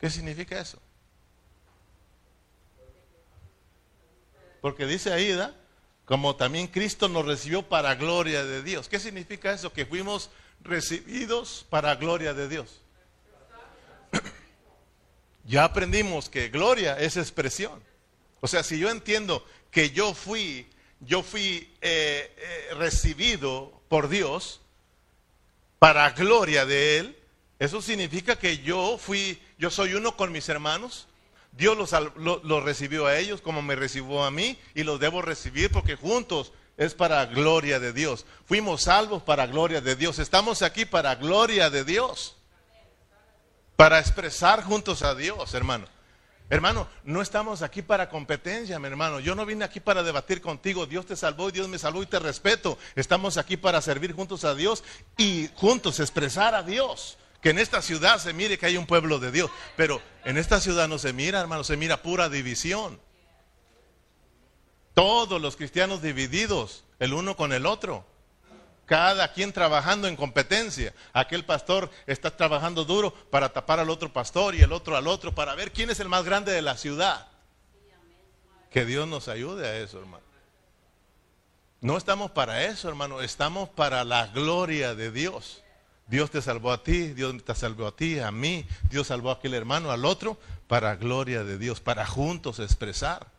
¿Qué significa eso? Porque dice ahí, ¿da? Como también Cristo nos recibió para gloria de Dios. ¿Qué significa eso? Que fuimos recibidos para gloria de Dios. ya aprendimos que gloria es expresión. O sea, si yo entiendo que yo fui, yo fui eh, eh, recibido por Dios para gloria de Él, eso significa que yo fui, yo soy uno con mis hermanos. Dios los, los recibió a ellos como me recibió a mí y los debo recibir porque juntos es para gloria de Dios. Fuimos salvos para gloria de Dios. Estamos aquí para gloria de Dios. Para expresar juntos a Dios, hermano. Hermano, no estamos aquí para competencia, mi hermano. Yo no vine aquí para debatir contigo. Dios te salvó y Dios me salvó y te respeto. Estamos aquí para servir juntos a Dios y juntos expresar a Dios Que en esta ciudad se mire que hay un pueblo de Dios. Pero en esta ciudad no se mira, hermano, se mira pura división. Todos los cristianos divididos, el uno con el otro. Cada quien trabajando en competencia. Aquel pastor está trabajando duro para tapar al otro pastor y el otro al otro para ver quién es el más grande de la ciudad. Que Dios nos ayude a eso, hermano. No estamos para eso, hermano. Estamos para la gloria de Dios. Dios te salvó a ti, Dios te salvó a ti, a mí, Dios salvó a aquel hermano, al otro, para gloria de Dios, para juntos expresar.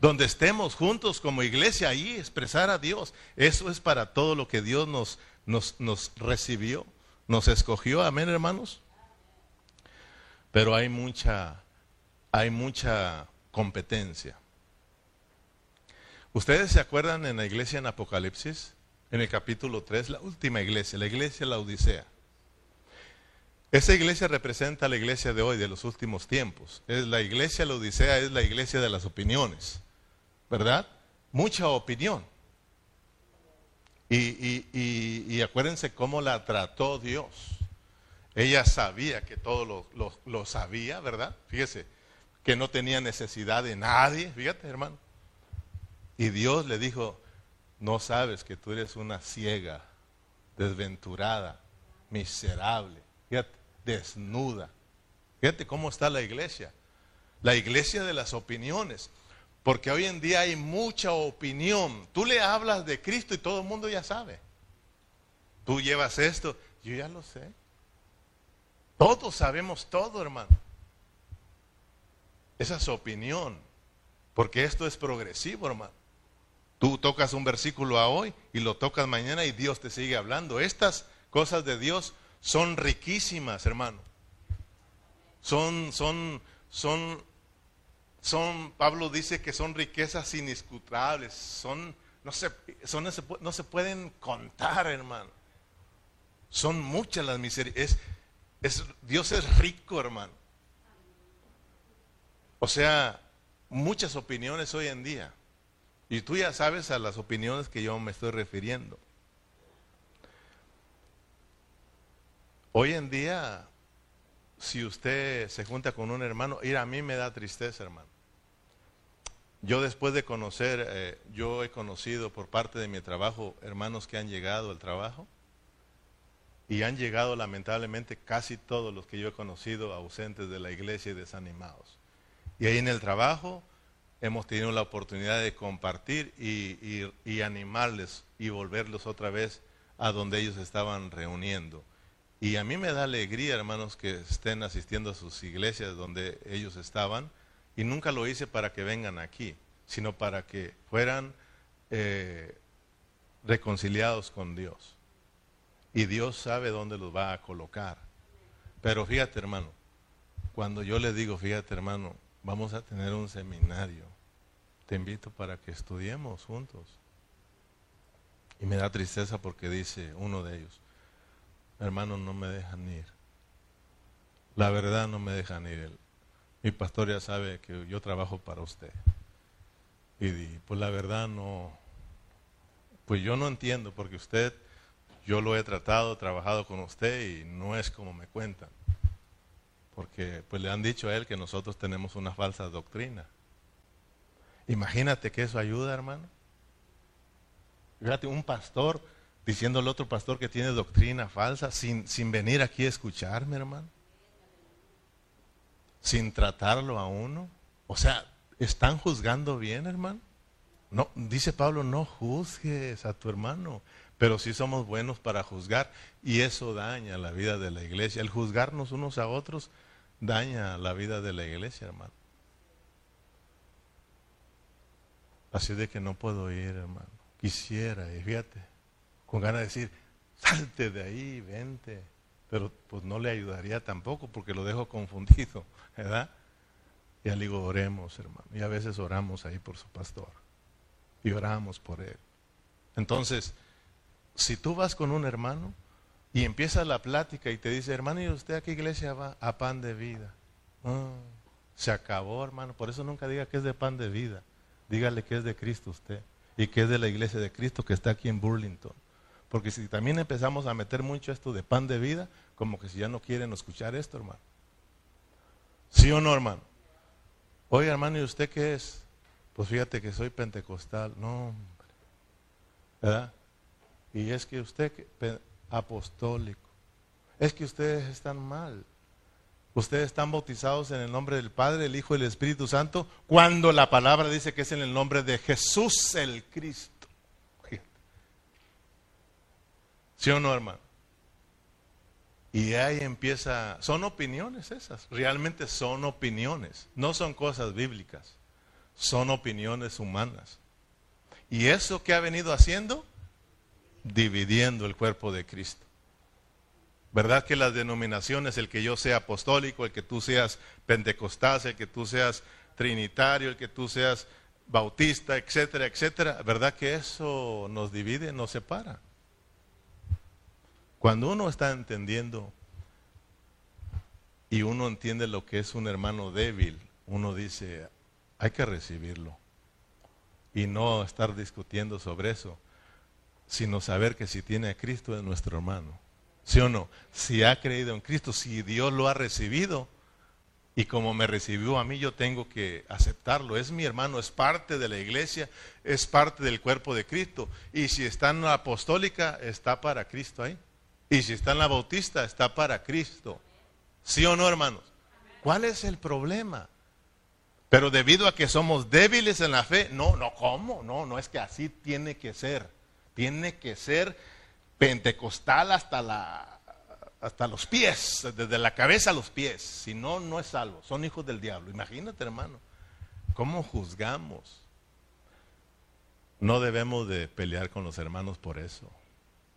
Donde estemos juntos como iglesia, ahí expresar a Dios. Eso es para todo lo que Dios nos, nos, recibió, nos escogió. Amén, hermanos. Pero hay mucha, hay mucha competencia. ¿Ustedes se acuerdan en la iglesia en Apocalipsis? en el capítulo 3, la última iglesia, la iglesia la Odisea. Esa iglesia representa la iglesia de hoy, de los últimos tiempos. Es la iglesia la Odisea es la iglesia de las opiniones, ¿verdad? Mucha opinión. Y, acuérdense cómo la trató Dios. Ella sabía que todo lo, lo sabía, ¿verdad? Fíjese, que no tenía necesidad de nadie, fíjate hermano. Y Dios le dijo, no sabes que tú eres una ciega, desventurada, miserable, fíjate, desnuda. Fíjate cómo está la iglesia. La iglesia de las opiniones. Porque hoy en día hay mucha opinión. Tú le hablas de Cristo y todo el mundo ya sabe. Tú llevas esto, yo ya lo sé. Todos sabemos todo, hermano. Esa es opinión. Porque esto es progresivo, hermano. Tú tocas un versículo a hoy y lo tocas mañana y Dios te sigue hablando. Estas cosas de Dios son riquísimas, hermano. Son, son, son, son, Pablo dice que son riquezas inescrutables, son, no se, son, no se pueden contar, hermano. Son muchas las miserias. Es, Dios es rico, hermano. O sea, muchas opiniones hoy en día. Y tú ya sabes a las opiniones que yo me estoy refiriendo. Hoy en día, si usted se junta con un hermano, ir a mí me da tristeza, hermano. Yo después de conocer, eh, yo he conocido por parte de mi trabajo hermanos que han llegado al trabajo y han llegado lamentablemente casi todos los que yo he conocido ausentes de la iglesia y desanimados. Y ahí en el trabajo hemos tenido la oportunidad de compartir y, animarles y volverlos otra vez a donde ellos estaban reuniendo. Y a mí me da alegría, hermanos, que estén asistiendo a sus iglesias donde ellos estaban. Y nunca lo hice para que vengan aquí, sino para que fueran eh, reconciliados con Dios. Y Dios sabe dónde los va a colocar. Pero fíjate, hermano, cuando yo le digo, fíjate, hermano, vamos a tener un seminario te invito para que estudiemos juntos. Y me da tristeza porque dice uno de ellos, hermano, no me dejan ir. La verdad no me dejan ir. Mi pastor ya sabe que yo trabajo para usted. Y pues la verdad no, pues yo no entiendo porque usted, yo lo he tratado, trabajado con usted y no es como me cuentan. Porque pues le han dicho a él que nosotros tenemos una falsa doctrina. Imagínate que eso ayuda, hermano. Fíjate, un pastor diciéndole a otro pastor que tiene doctrina falsa sin, sin venir aquí a escucharme, hermano. Sin tratarlo a uno. O sea, ¿están juzgando bien, hermano? No, dice Pablo, no juzgues a tu hermano, pero sí somos buenos para juzgar y eso daña la vida de la iglesia. El juzgarnos unos a otros daña la vida de la iglesia, hermano. Así de que no puedo ir, hermano. Quisiera, y fíjate, con ganas de decir, salte de ahí, vente. Pero pues no le ayudaría tampoco porque lo dejo confundido, ¿verdad? Y le digo, oremos, hermano. Y a veces oramos ahí por su pastor. Y oramos por él. Entonces, si tú vas con un hermano y empieza la plática y te dice, hermano, ¿y usted a qué iglesia va? A pan de vida. Ah, se acabó, hermano. Por eso nunca diga que es de pan de vida. Dígale que es de Cristo usted y que es de la iglesia de Cristo que está aquí en Burlington. Porque si también empezamos a meter mucho esto de pan de vida, Como que si ya no quieren escuchar esto, hermano. ¿Sí o no, hermano? Oye, hermano, ¿y usted qué es? Pues fíjate que soy pentecostal. No, hombre. ¿Verdad? Y es que usted, apostólico. Es que ustedes están mal. Ustedes están bautizados en el nombre del Padre, el Hijo y el Espíritu Santo, cuando la palabra dice que es en el nombre de Jesús el Cristo. ¿Sí o no, hermano? Y ahí empieza, son opiniones esas, realmente son opiniones, no son cosas bíblicas, son opiniones humanas. ¿Y eso qué ha venido haciendo? Dividiendo el cuerpo de Cristo. ¿Verdad que las denominaciones, el que yo sea apostólico, el que tú seas pentecostal, el que tú seas trinitario, el que tú seas bautista, etcétera, etcétera, ¿verdad que eso nos divide, nos separa? Cuando uno está entendiendo y uno entiende lo que es un hermano débil, uno dice, hay que recibirlo y no estar discutiendo sobre eso, sino saber que si tiene a Cristo es nuestro hermano. ¿Sí o no? Si ha creído en Cristo, si Dios lo ha recibido, y como me recibió a mí, yo tengo que aceptarlo. Es mi hermano, es parte de la iglesia, es parte del cuerpo de Cristo. Y si está en la apostólica, está para Cristo ahí. Y si está en la bautista, está para Cristo. ¿Sí o no, hermanos? ¿Cuál es el problema? Pero debido a que somos débiles en la fe, no, no, ¿cómo? No, no es que así tiene que ser. Tiene que ser pentecostal hasta, la, hasta los pies, desde la cabeza a los pies. Si no, no es salvo. Son hijos del diablo. Imagínate, hermano, ¿cómo juzgamos? No debemos de pelear con los hermanos por eso,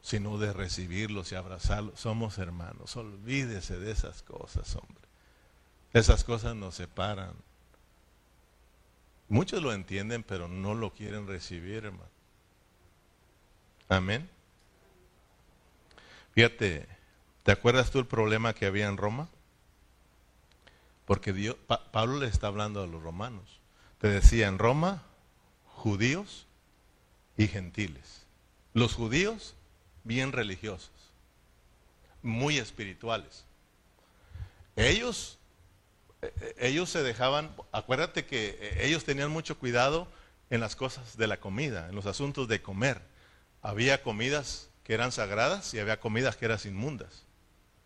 sino de recibirlos y abrazarlos. Somos hermanos. Olvídese de esas cosas, hombre. Esas cosas nos separan. Muchos lo entienden, pero no lo quieren recibir, hermano. Amén. Fíjate, ¿te acuerdas tú el problema que había en Roma? Porque Dios, Pablo le está hablando a los romanos. Te decía, en Roma, judíos y gentiles. Los judíos, bien religiosos, muy espirituales. Ellos, e, e, ellos se dejaban, acuérdate que e, ellos tenían mucho cuidado en las cosas de la comida, en los asuntos de comer. Había comidas que eran sagradas y había comidas que eran inmundas.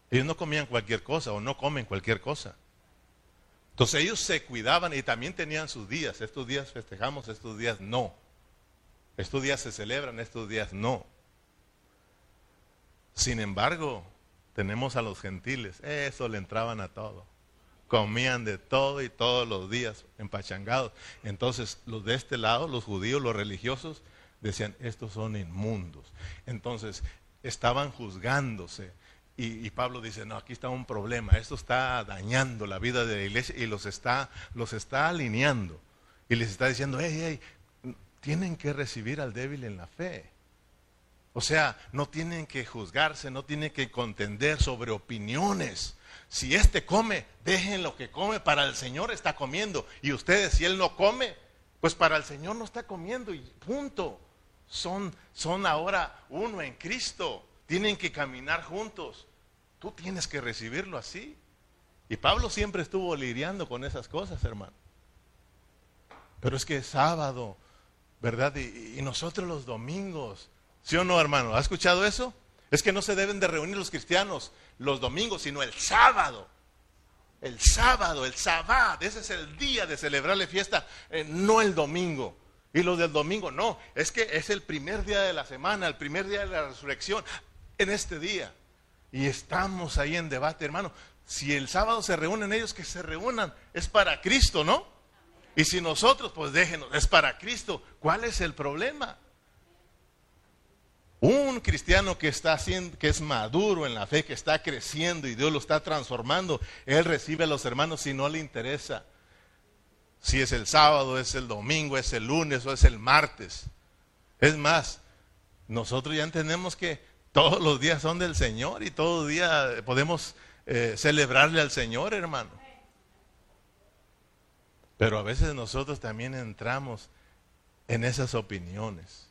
Ellos no comían cualquier cosa o no comen cualquier cosa. Entonces ellos se cuidaban y también tenían sus días. Estos días festejamos, estos días no. Estos días se celebran, estos días no. Sin embargo, tenemos a los gentiles. Eso le entraban a todo. Comían de todo y todos los días empachangados. Entonces, los de este lado, los judíos, los religiosos, decían, estos son inmundos. Entonces, estaban juzgándose. Y, Pablo dice, no, aquí está un problema, esto está dañando la vida de la iglesia y los está, los está alineando. Y les está diciendo, hey, hey, tienen que recibir al débil en la fe. O sea, no tienen que juzgarse, no tienen que contender sobre opiniones. Si éste come, dejen lo que come, para el Señor está comiendo. Y ustedes, si Él no come, pues para el Señor no está comiendo y punto son, son ahora uno en Cristo. Tienen que caminar juntos. Tú tienes que recibirlo así. Y Pablo siempre estuvo lidiando con esas cosas, hermano. Pero es que es sábado, ¿verdad? Y, y, nosotros los domingos. ¿Sí o no, hermano? ¿Ha escuchado eso? Es que no se deben de reunir los cristianos los domingos, sino el sábado. El sábado, el sábado. Ese es el día de celebrarle fiesta, eh, no el domingo. Y lo del domingo, no, es que es el primer día de la semana, el primer día de la resurrección, en este día. Y estamos ahí en debate, hermano. Si el sábado se reúnen ellos, que se reúnan, es para Cristo, ¿no? Y si nosotros, pues déjenos, es para Cristo. ¿Cuál es el problema? Un cristiano que está haciendo, que es maduro en la fe, que está creciendo y Dios lo está transformando, él recibe a los hermanos si no le interesa si es el sábado, es el domingo, es el lunes o es el martes. Es más, nosotros ya entendemos que todos los días son del Señor y todo día podemos eh, celebrarle al Señor, hermano. Pero a veces nosotros también entramos en esas opiniones.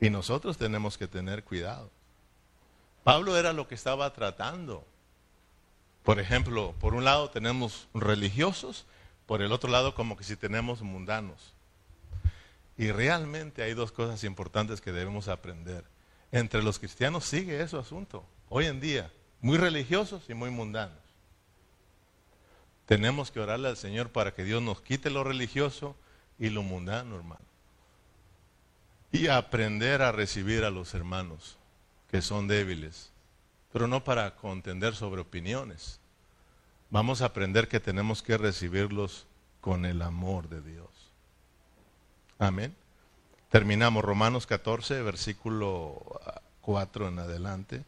Y nosotros tenemos que tener cuidado. Pablo era lo que estaba tratando. Por ejemplo, por un lado tenemos religiosos, por el otro lado como que si tenemos mundanos. Y realmente hay dos cosas importantes que debemos aprender. Entre los cristianos sigue ese asunto, hoy en día, muy religiosos y muy mundanos. Tenemos que orarle al Señor para que Dios nos quite lo religioso y lo mundano, hermano. Y aprender a recibir a los hermanos que son débiles, pero no para contender sobre opiniones. Vamos a aprender que tenemos que recibirlos con el amor de Dios. Amén. Terminamos Romanos 14, versículo 4 en adelante.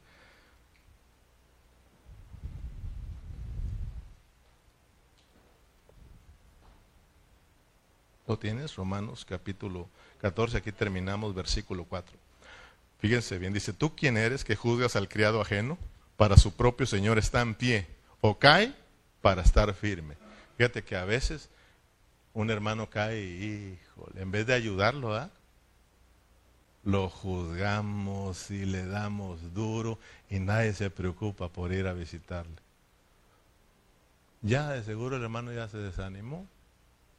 ¿Lo tienes? Romanos capítulo 14, aquí terminamos versículo 4. Fíjense bien, dice, ¿tú quién eres que juzgas al criado ajeno? Para su propio Señor está en pie, o cae para estar firme. Fíjate que a veces un hermano cae y, en vez de ayudarlo, ¿ah? lo juzgamos y le damos duro y nadie se preocupa por ir a visitarle. Ya de seguro el hermano ya se desanimó,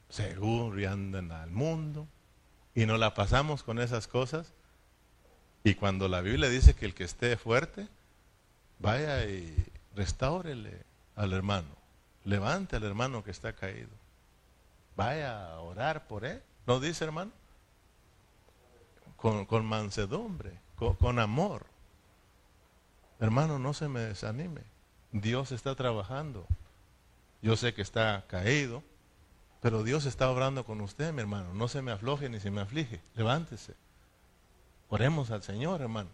seguro y andan al mundo y nos la pasamos con esas cosas y cuando la Biblia dice que el que esté fuerte, vaya y restáurele al hermano. Levante al hermano que está caído. Vaya a orar por él. ¿No dice hermano? Con, mansedumbre, con, con amor. Hermano, no se me desanime. Dios está trabajando. Yo sé que está caído, pero Dios está obrando con usted, mi hermano. No se me afloje ni se me aflige. Levántese. Oremos al Señor, hermano.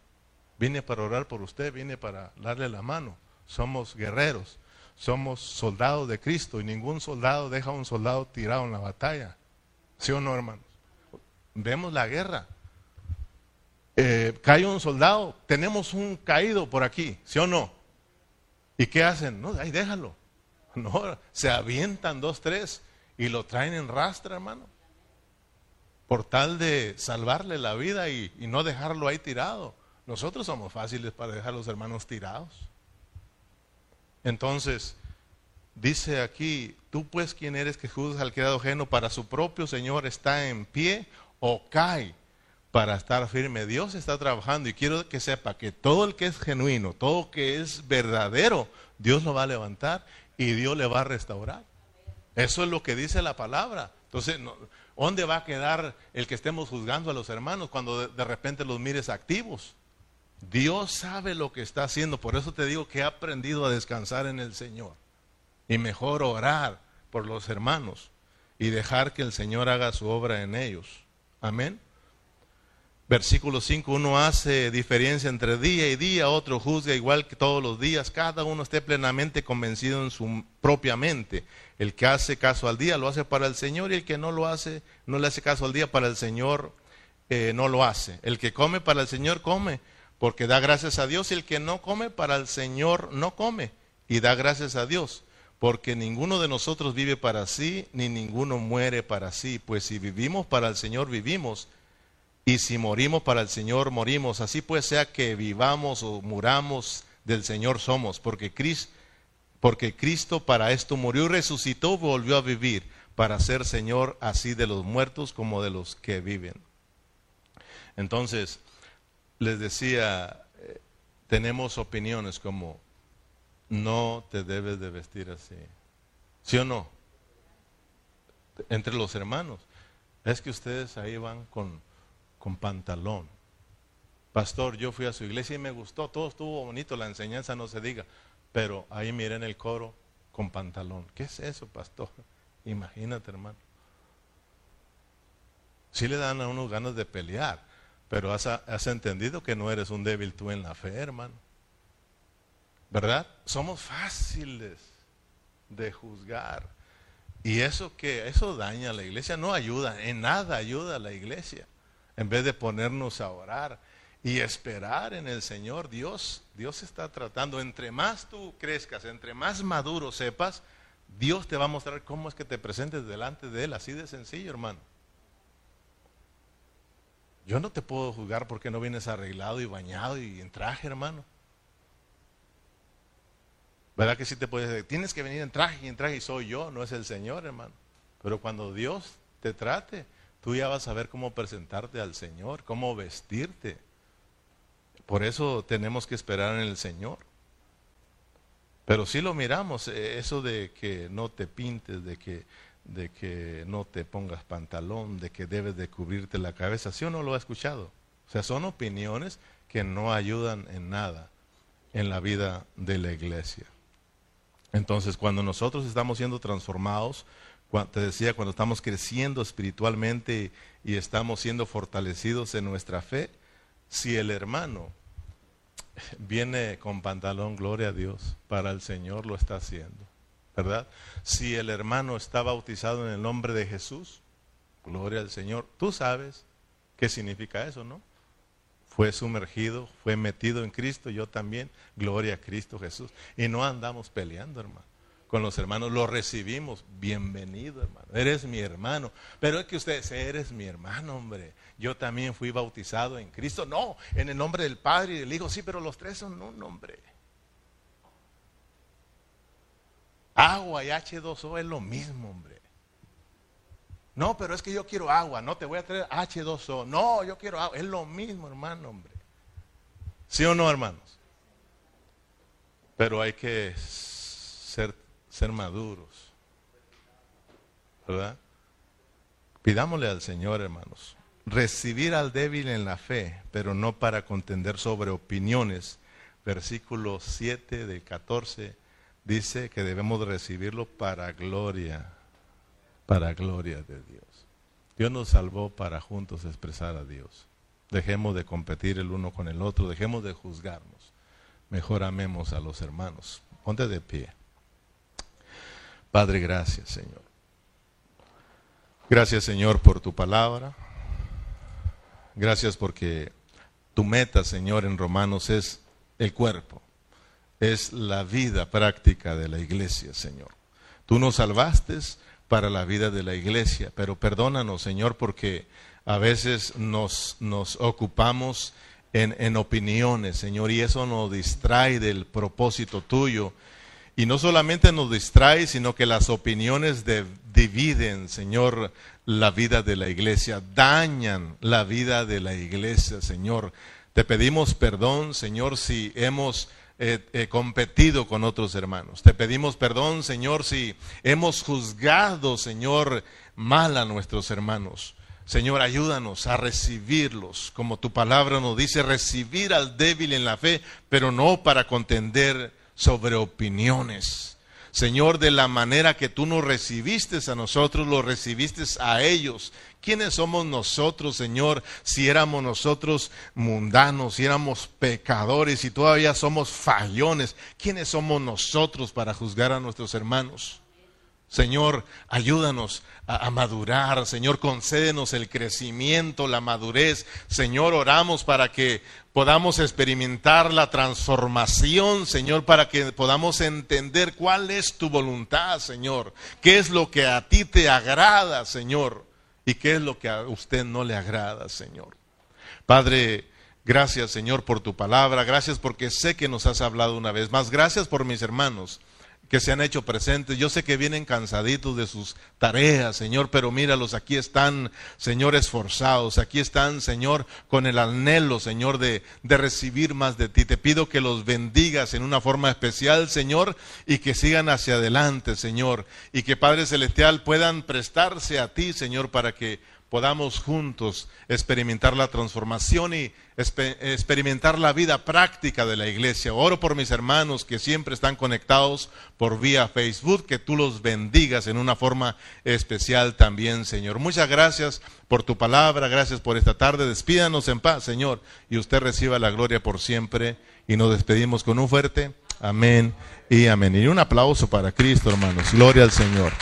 Vine para orar por usted, vine para darle la mano. Somos guerreros, somos soldados de Cristo y ningún soldado deja a un soldado tirado en la batalla. ¿Sí o no, hermanos? Vemos la guerra. Eh, cae un soldado, tenemos un caído por aquí, ¿sí o no? ¿Y qué hacen? No, ahí déjalo. No, se avientan dos, tres y lo traen en rastra, hermano por tal de salvarle la vida y, no dejarlo ahí tirado. Nosotros somos fáciles para dejar a los hermanos tirados. Entonces, dice aquí, tú pues quién eres que juzgas al criado ajeno para su propio Señor está en pie o cae para estar firme. Dios está trabajando y quiero que sepa que todo el que es genuino, todo que es verdadero, Dios lo va a levantar y Dios le va a restaurar. Eso es lo que dice la palabra. Entonces, ¿Dónde va a quedar el que estemos juzgando a los hermanos cuando de, repente los mires activos? Dios sabe lo que está haciendo, por eso te digo que he aprendido a descansar en el Señor y mejor orar por los hermanos y dejar que el Señor haga su obra en ellos. Amén. Versículo 5, uno hace diferencia entre día y día, otro juzga igual que todos los días, cada uno esté plenamente convencido en su propia mente. El que hace caso al día lo hace para el Señor y el que no lo hace, no le hace caso al día para el Señor, eh, no lo hace. El que come para el Señor come, porque da gracias a Dios y el que no come para el Señor no come y da gracias a Dios. Porque ninguno de nosotros vive para sí, ni ninguno muere para sí. Pues si vivimos para el Señor, vivimos y si morimos para el Señor, morimos. Así pues sea que vivamos o muramos, del Señor somos, porque Cristo, porque Cristo para esto murió y resucitó, volvió a vivir, para ser Señor así de los muertos como de los que viven. Entonces, les decía, eh, tenemos opiniones como, no te debes de vestir así. ¿Sí o no? Entre los hermanos. Es que ustedes ahí van con con pantalón. Pastor, yo fui a su iglesia y me gustó, todo estuvo bonito, la enseñanza no se diga, pero ahí miren el coro con pantalón. ¿Qué es eso, pastor? Imagínate, hermano. Sí le dan a unos ganas de pelear, pero has, has entendido que no eres un débil tú en la fe, hermano. ¿Verdad? Somos fáciles de juzgar. Y eso que eso daña a la iglesia, no ayuda, en nada ayuda a la iglesia en vez de ponernos a orar y esperar en el Señor, Dios, Dios está tratando, entre más tú crezcas, entre más maduro sepas, Dios te va a mostrar cómo es que te presentes delante de Él, así de sencillo, hermano. Yo no te puedo juzgar porque no vienes arreglado y bañado y en traje, hermano. ¿Verdad que sí te puedes decir, tienes que venir en traje y en traje y soy yo, no es el Señor, hermano? Pero cuando Dios te trate, tú ya vas a ver cómo presentarte al Señor, cómo vestirte. Por eso tenemos que esperar en el Señor. Pero si lo miramos, eh, eso de que no te pintes, de que, de que no te pongas pantalón, de que debes de cubrirte la cabeza, ¿sí o no lo ha escuchado? O sea, son opiniones que no ayudan en nada en la vida de la iglesia. Entonces, cuando nosotros estamos siendo transformados, te decía, cuando estamos creciendo espiritualmente y estamos siendo fortalecidos en nuestra fe, si el hermano viene con pantalón, gloria a Dios, para el Señor lo está haciendo, ¿verdad? Si el hermano está bautizado en el nombre de Jesús, gloria al Señor, tú sabes qué significa eso, ¿no? Fue sumergido, fue metido en Cristo, yo también, gloria a Cristo Jesús. Y no andamos peleando, hermano con los hermanos, lo recibimos. Bienvenido, hermano. Eres mi hermano. Pero es que usted, eres mi hermano, hombre. Yo también fui bautizado en Cristo. No, en el nombre del Padre y del Hijo. Sí, pero los tres son un nombre. Agua y H2O es lo mismo, hombre. No, pero es que yo quiero agua. No, te voy a traer H2O. No, yo quiero agua. Es lo mismo, hermano, hombre. ¿Sí o no, hermanos? Pero hay que ser ser maduros. ¿Verdad? Pidámosle al Señor, hermanos, recibir al débil en la fe, pero no para contender sobre opiniones. Versículo 7 del 14 dice que debemos recibirlo para gloria, para gloria de Dios. Dios nos salvó para juntos expresar a Dios. Dejemos de competir el uno con el otro, dejemos de juzgarnos. Mejor amemos a los hermanos. Ponte de pie. Padre, gracias, Señor. Gracias, Señor, por tu palabra. Gracias porque tu meta, Señor, en Romanos es el cuerpo, es la vida práctica de la iglesia, Señor. Tú nos salvaste para la vida de la iglesia, pero perdónanos, Señor, porque a veces nos, nos ocupamos en, en opiniones, Señor, y eso nos distrae del propósito tuyo y no solamente nos distrae, sino que las opiniones dividen, Señor, la vida de la iglesia, dañan la vida de la iglesia, Señor. Te pedimos perdón, Señor, si hemos eh, eh, competido con otros hermanos. Te pedimos perdón, Señor, si hemos juzgado, Señor, mal a nuestros hermanos. Señor, ayúdanos a recibirlos, como tu palabra nos dice, recibir al débil en la fe, pero no para contender sobre opiniones. Señor, de la manera que tú nos recibiste a nosotros, lo recibiste a ellos. ¿Quiénes somos nosotros, Señor, si éramos nosotros mundanos, si éramos pecadores y todavía somos fallones? ¿Quiénes somos nosotros para juzgar a nuestros hermanos? Señor, ayúdanos a, madurar. Señor, concédenos el crecimiento, la madurez. Señor, oramos para que podamos experimentar la transformación, Señor, para que podamos entender cuál es tu voluntad, Señor. ¿Qué es lo que a ti te agrada, Señor? ¿Y qué es lo que a usted no le agrada, Señor? Padre, gracias, Señor, por tu palabra. Gracias porque sé que nos has hablado una vez más. Gracias por mis hermanos que se han hecho presentes. Yo sé que vienen cansaditos de sus tareas, Señor, pero míralos, aquí están, Señor, esforzados, aquí están, Señor, con el anhelo, Señor, de, de recibir más de ti. Te pido que los bendigas en una forma especial, Señor, y que sigan hacia adelante, Señor, y que Padre Celestial puedan prestarse a ti, Señor, para que podamos juntos experimentar la transformación y experimentar la vida práctica de la iglesia. Oro por mis hermanos que siempre están conectados por vía Facebook, que tú los bendigas en una forma especial también, Señor. Muchas gracias por tu palabra, gracias por esta tarde. Despídanos en paz, Señor, y usted reciba la gloria por siempre. Y nos despedimos con un fuerte amén y amén. Y un aplauso para Cristo, hermanos. Gloria al Señor.